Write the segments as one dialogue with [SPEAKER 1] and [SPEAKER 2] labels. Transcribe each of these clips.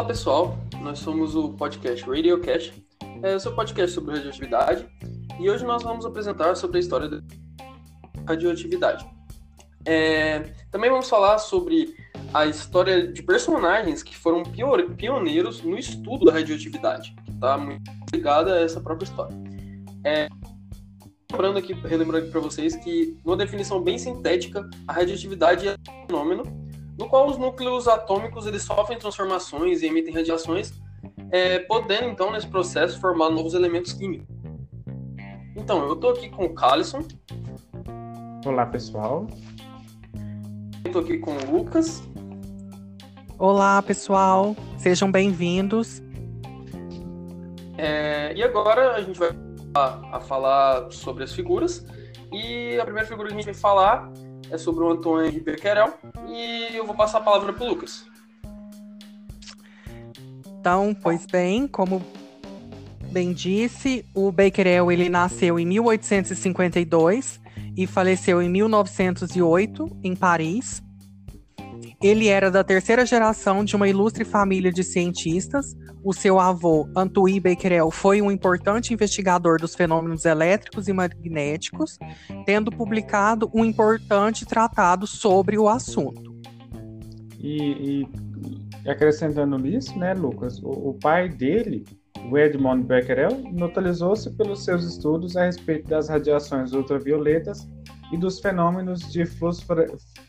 [SPEAKER 1] Olá pessoal, nós somos o podcast RadioCast, é o seu podcast sobre radioatividade, e hoje nós vamos apresentar sobre a história da radioatividade. É, também vamos falar sobre a história de personagens que foram pioneiros no estudo da radioatividade, que está muito ligada a essa própria história. É, lembrando aqui, relembrando aqui para vocês que, numa definição bem sintética, a radioatividade é um fenômeno no qual os núcleos atômicos eles sofrem transformações e emitem radiações, é, podendo então nesse processo formar novos elementos químicos. Então, eu estou aqui com o Callison.
[SPEAKER 2] Olá, pessoal.
[SPEAKER 1] Estou aqui com o Lucas.
[SPEAKER 3] Olá, pessoal. Sejam bem-vindos.
[SPEAKER 1] É, e agora a gente vai a, a falar sobre as figuras. E a primeira figura que a gente vai falar é sobre o Antônio Becquerel e eu vou passar a palavra para o Lucas.
[SPEAKER 3] Então, pois bem, como bem disse, o Becquerel ele nasceu em 1852 e faleceu em 1908 em Paris. Ele era da terceira geração de uma ilustre família de cientistas. O seu avô, Antui Becquerel, foi um importante investigador dos fenômenos elétricos e magnéticos, tendo publicado um importante tratado sobre o assunto.
[SPEAKER 2] E, e acrescentando nisso, né, Lucas, o, o pai dele, o Edmond Becquerel, notabilizou-se pelos seus estudos a respeito das radiações ultravioletas e dos fenômenos de fluorescência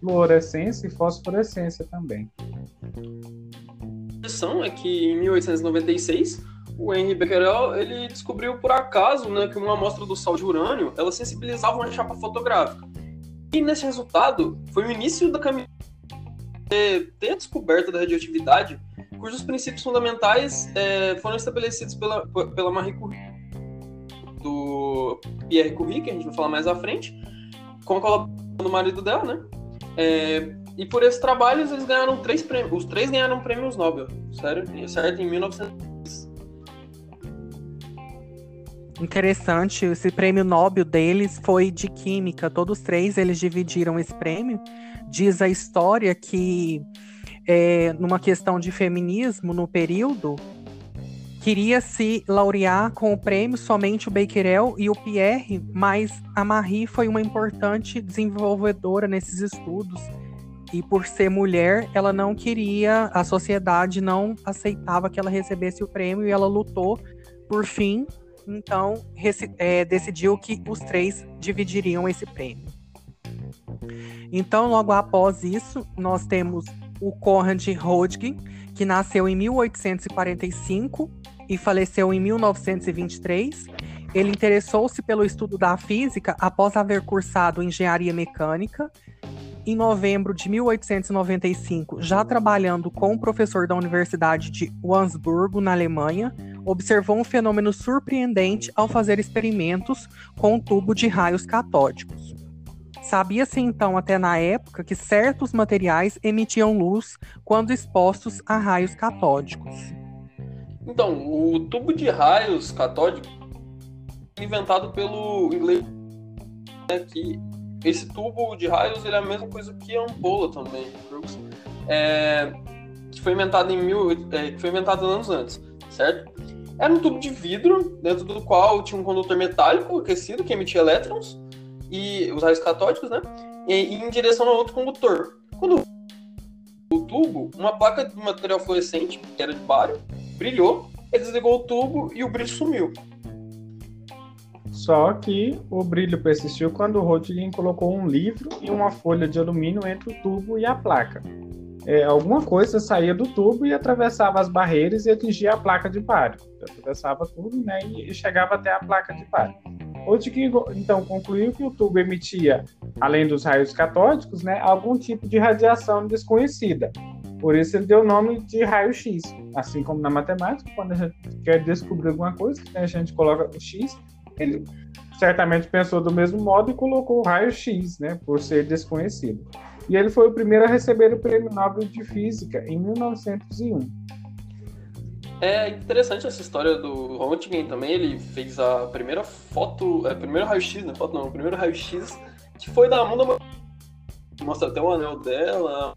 [SPEAKER 2] fluorescência e fosforescência também.
[SPEAKER 1] Questão é que em 1896 o Henry Becquerel ele descobriu por acaso né, que uma amostra do sal de urânio ela sensibilizava uma chapa fotográfica. E nesse resultado foi o início da caminhada ter a descoberta da radioatividade, cujos princípios fundamentais é, foram estabelecidos pela, pela Marie Curie, do Pierre Curie, que a gente vai falar mais à frente, com a colaboração do marido dela, né? É, e por esses trabalhos eles ganharam três prêmios. Os três ganharam prêmios Nobel, sério? Certo? Em 1900.
[SPEAKER 3] Interessante, esse prêmio Nobel deles foi de química. Todos três eles dividiram esse prêmio. Diz a história que é, numa questão de feminismo no período queria se laurear com o prêmio somente o Becquerel e o Pierre, mas a Marie foi uma importante desenvolvedora nesses estudos. E por ser mulher, ela não queria, a sociedade não aceitava que ela recebesse o prêmio e ela lutou por fim. Então, é, decidiu que os três dividiriam esse prêmio. Então, logo após isso, nós temos o Conrad Rodgkin, que nasceu em 1845 e faleceu em 1923. Ele interessou-se pelo estudo da física após haver cursado engenharia mecânica. Em novembro de 1895, já trabalhando com um professor da Universidade de Wandsburgo, na Alemanha, observou um fenômeno surpreendente ao fazer experimentos com um tubo de raios catódicos. Sabia-se então, até na época, que certos materiais emitiam luz quando expostos a raios catódicos.
[SPEAKER 1] Então, o tubo de raios catódico inventado pelo inglês né, que esse tubo de raios ele é a mesma coisa que a ampola também, é, que foi inventado em mil, é, foi inventado anos antes, certo? Era um tubo de vidro dentro do qual tinha um condutor metálico aquecido que emitia elétrons e os raios catódicos, né? E, e em direção ao outro condutor. Quando o tubo, uma placa de material fluorescente, que era de bário, brilhou, ele desligou o tubo e o brilho sumiu.
[SPEAKER 2] Só que o brilho persistiu quando o Röntgen colocou um livro e uma folha de alumínio entre o tubo e a placa. É, alguma coisa saía do tubo e atravessava as barreiras e atingia a placa de bário. Atravessava tudo né, e chegava até a placa de bário. Röntgen então concluiu que o tubo emitia, além dos raios catódicos, né, algum tipo de radiação desconhecida, por isso ele deu o nome de raio-x. Assim como na matemática, quando a gente quer descobrir alguma coisa, a gente coloca o x, ele certamente pensou do mesmo modo e colocou o raio-x, né, por ser desconhecido. E ele foi o primeiro a receber o Prêmio Nobel de Física em 1901.
[SPEAKER 1] É interessante essa história do Röntgen também. Ele fez a primeira foto, é, primeiro raio-x, né? Foto não, o primeiro raio-x que foi da mão da mostra até o anel dela,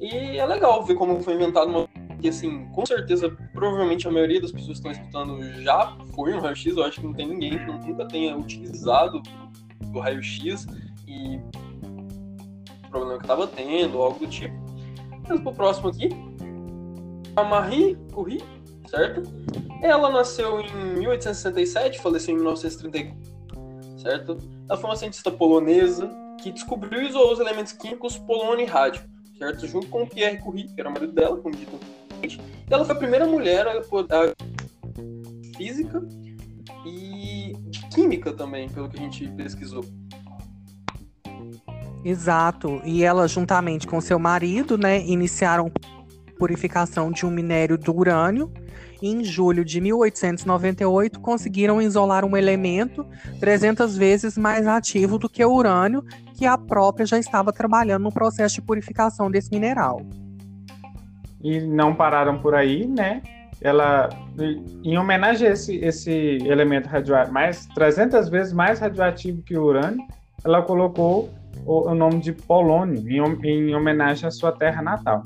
[SPEAKER 1] e é legal ver como foi inventado uma que, assim, com certeza, provavelmente a maioria das pessoas que estão escutando já foi um raio-x. Eu acho que não tem ninguém que nunca tenha utilizado o raio-x e o problema que estava tendo, algo do tipo. Mas pro próximo aqui, a Marie Curie, certo? Ela nasceu em 1867, faleceu em 1934 certo? Ela foi uma cientista polonesa que descobriu e isolou os elementos químicos polônio e rádio, certo? Junto com Pierre Curie, que era o marido dela, como dito anteriormente. Ela foi a primeira mulher a, a física e química também, pelo que a gente pesquisou.
[SPEAKER 3] Exato. E ela, juntamente com seu marido, né, iniciaram purificação de um minério do urânio em julho de 1898 conseguiram isolar um elemento 300 vezes mais ativo do que o urânio, que a própria já estava trabalhando no processo de purificação desse mineral.
[SPEAKER 2] E não pararam por aí, né? Ela, em homenagem a esse, esse elemento radioativo, mais 300 vezes mais radioativo que o urânio, ela colocou o, o nome de polônio em, em homenagem à sua terra natal.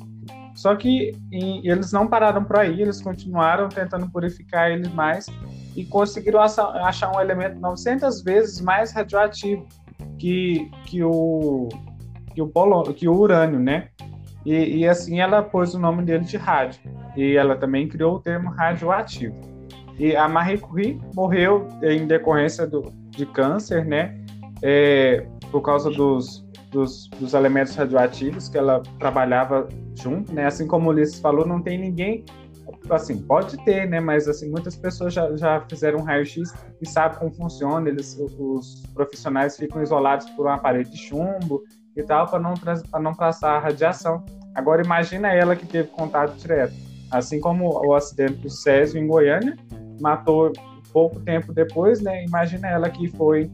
[SPEAKER 2] Só que em, eles não pararam por aí, eles continuaram tentando purificar ele mais e conseguiram achar um elemento 900 vezes mais radioativo que, que, o, que, o, polo, que o urânio, né? E, e, assim ela pôs o nome dele de rádio. E ela também criou o termo radioativo. E a Marie Curie morreu em decorrência do, de câncer, né? É, por causa dos, dos, dos elementos radioativos que ela trabalhava junto, né? Assim como o Ulisses falou, não tem ninguém, assim, pode ter, né? Mas assim, muitas pessoas já, já fizeram um raio-x e sabem como funciona, eles, os profissionais ficam isolados por uma parede de chumbo e tal, para não, não passar radiação. Agora imagina ela que teve contato direto. Assim como o acidente do Césio em Goiânia, matou pouco tempo depois, né? Imagina ela que foi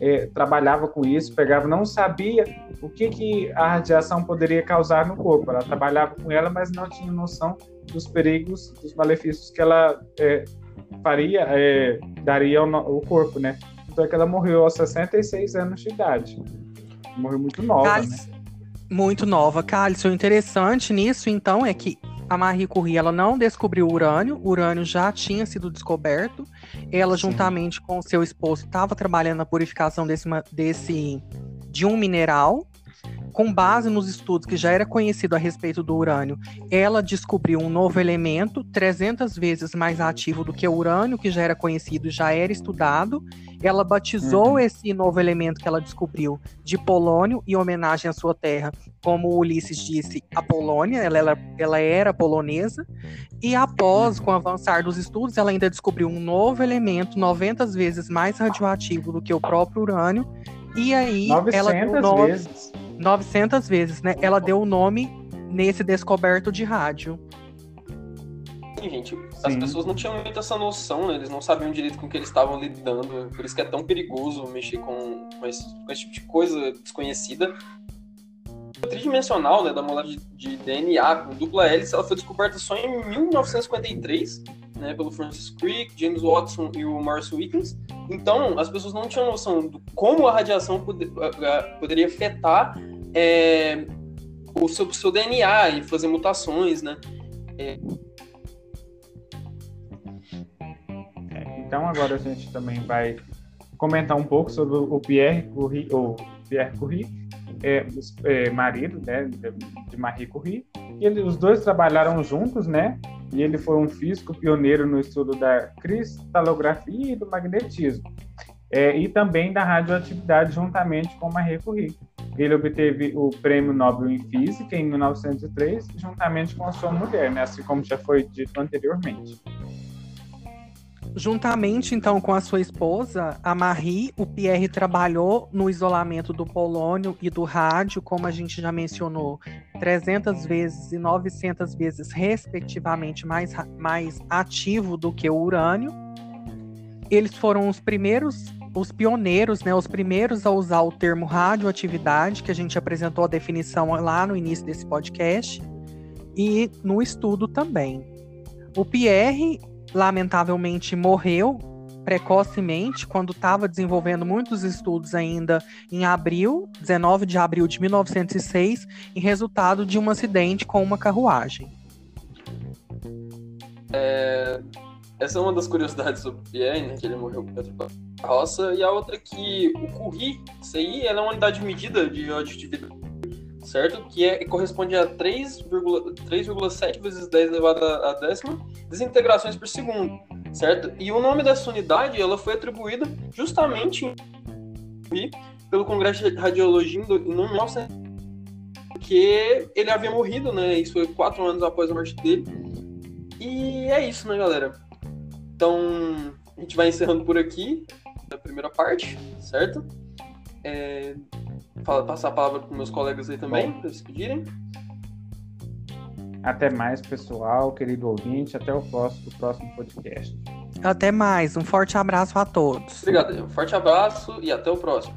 [SPEAKER 2] é, trabalhava com isso, pegava, não sabia o que, que a radiação poderia causar no corpo. Ela trabalhava com ela, mas não tinha noção dos perigos, dos malefícios que ela é, faria, é, daria ao, ao, corpo, né? Então é que ela morreu aos 66 anos de idade. Morreu muito nova, Cálice, né?
[SPEAKER 3] Muito nova. Cálice, o interessante nisso, então, é que a Marie Curie ela não descobriu o urânio, o urânio já tinha sido descoberto. Ela, Sim. juntamente com seu esposo, estava trabalhando na purificação desse, desse de um mineral com base nos estudos que já era conhecido a respeito do urânio, ela descobriu um novo elemento 300 vezes mais ativo do que o urânio, que já era conhecido, já era estudado. Ela batizou uhum. esse novo elemento que ela descobriu de polônio, em homenagem à sua terra, como Ulisses disse, a Polônia, ela, ela, ela era polonesa. E após, com o avançar dos estudos, ela ainda descobriu um novo elemento 90 vezes mais radioativo do que o próprio urânio. E aí,
[SPEAKER 2] 900
[SPEAKER 3] ela
[SPEAKER 2] vezes.
[SPEAKER 3] 900 vezes, né? Ela deu o nome nesse descoberto de rádio.
[SPEAKER 1] Sim, gente, as Sim. pessoas não tinham muito essa noção, né? Eles não sabiam direito com o que eles estavam lidando. Por isso que é tão perigoso mexer com, com, esse, com esse tipo de coisa desconhecida. A tridimensional, né, da molécula de, de DNA com dupla hélice, ela foi descoberta só em 1953 né, pelo Francis Crick, James Watson e o Morris Wickens. Então, as pessoas não tinham noção de como a radiação poder, poderia afetar é, o seu, seu, DNA e fazer mutações, né? É...
[SPEAKER 2] Então, agora a gente também vai comentar um pouco sobre o Pierre Curie, ou Pierre Curie, é, é, marido né, de Marie Curie. E os dois trabalharam juntos, né? E ele foi um físico pioneiro no estudo da cristalografia e do magnetismo, é, e também da radioatividade, juntamente com Marie Curie. Ele obteve o Prêmio Nobel em Física em 1903, juntamente com a sua mulher, né, assim como já foi dito anteriormente.
[SPEAKER 3] Juntamente, então, com a sua esposa, a Marie, o Pierre trabalhou no isolamento do polônio e do rádio, como a gente já mencionou, 300 vezes e 900 vezes, respectivamente, mais, mais ativo do que o urânio. Eles foram os primeiros, os pioneiros, né, os primeiros a usar o termo radioatividade, que a gente apresentou a definição lá no início desse podcast, e no estudo também. O Pierre lamentavelmente morreu precocemente quando estava desenvolvendo muitos estudos ainda em abril, 19 de abril de 1906, em resultado de um acidente com uma carruagem.
[SPEAKER 1] É, essa é uma das curiosidades sobre Pierre, né, que ele morreu por roça, e a outra é que o curri, ela é uma unidade de medida de radioatividade, certo? Que é, corresponde a 3,7 vezes 10 elevado a décima desintegrações por segundo, certo? E o nome dessa unidade, ela foi atribuída justamente pelo Congresso de Radiologia em 1900, porque ele havia morrido, né? Isso foi quatro anos após a morte dele. E é isso, né, galera? Então, a gente vai encerrando por aqui a primeira parte, certo? É, passar a palavra para meus colegas aí também, para se pedirem.
[SPEAKER 2] Até mais, pessoal, querido ouvinte. Até o próximo, próximo podcast.
[SPEAKER 3] Até mais. Um forte abraço a todos.
[SPEAKER 1] Obrigado. Um forte abraço e até o próximo.